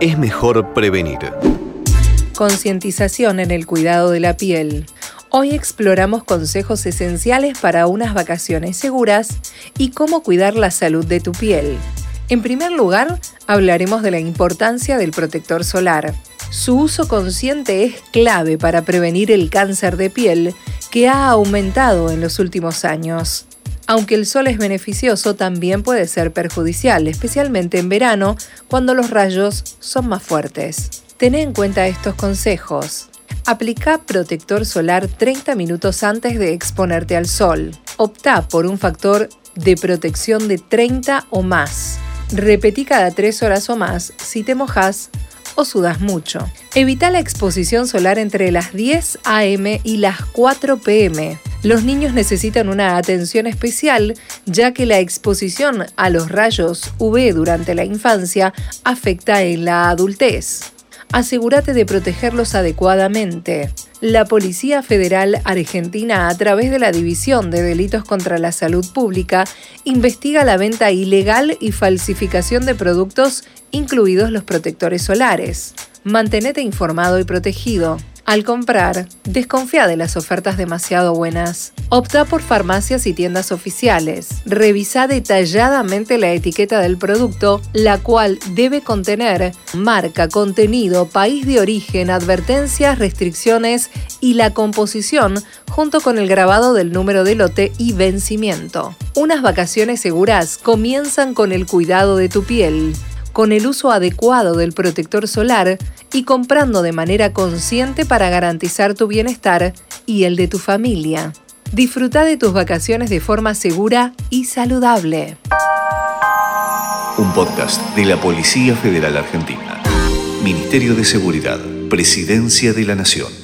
Es mejor prevenir. Concientización en el cuidado de la piel. Hoy exploramos consejos esenciales para unas vacaciones seguras y cómo cuidar la salud de tu piel. En primer lugar, hablaremos de la importancia del protector solar. Su uso consciente es clave para prevenir el cáncer de piel que ha aumentado en los últimos años. Aunque el sol es beneficioso, también puede ser perjudicial, especialmente en verano, cuando los rayos son más fuertes. Ten en cuenta estos consejos. Aplica protector solar 30 minutos antes de exponerte al sol. Opta por un factor de protección de 30 o más. Repetí cada 3 horas o más si te mojas o sudas mucho. Evita la exposición solar entre las 10 a.m. y las 4 p.m. Los niños necesitan una atención especial ya que la exposición a los rayos UV durante la infancia afecta en la adultez asegúrate de protegerlos adecuadamente. La Policía Federal Argentina, a través de la División de Delitos contra la Salud Pública, investiga la venta ilegal y falsificación de productos, incluidos los protectores solares. Mantenete informado y protegido. Al comprar, desconfía de las ofertas demasiado buenas. Opta por farmacias y tiendas oficiales. Revisa detalladamente la etiqueta del producto, la cual debe contener marca, contenido, país de origen, advertencias, restricciones y la composición, junto con el grabado del número de lote y vencimiento. Unas vacaciones seguras comienzan con el cuidado de tu piel con el uso adecuado del protector solar y comprando de manera consciente para garantizar tu bienestar y el de tu familia. Disfruta de tus vacaciones de forma segura y saludable. Un podcast de la Policía Federal Argentina. Ministerio de Seguridad, Presidencia de la Nación.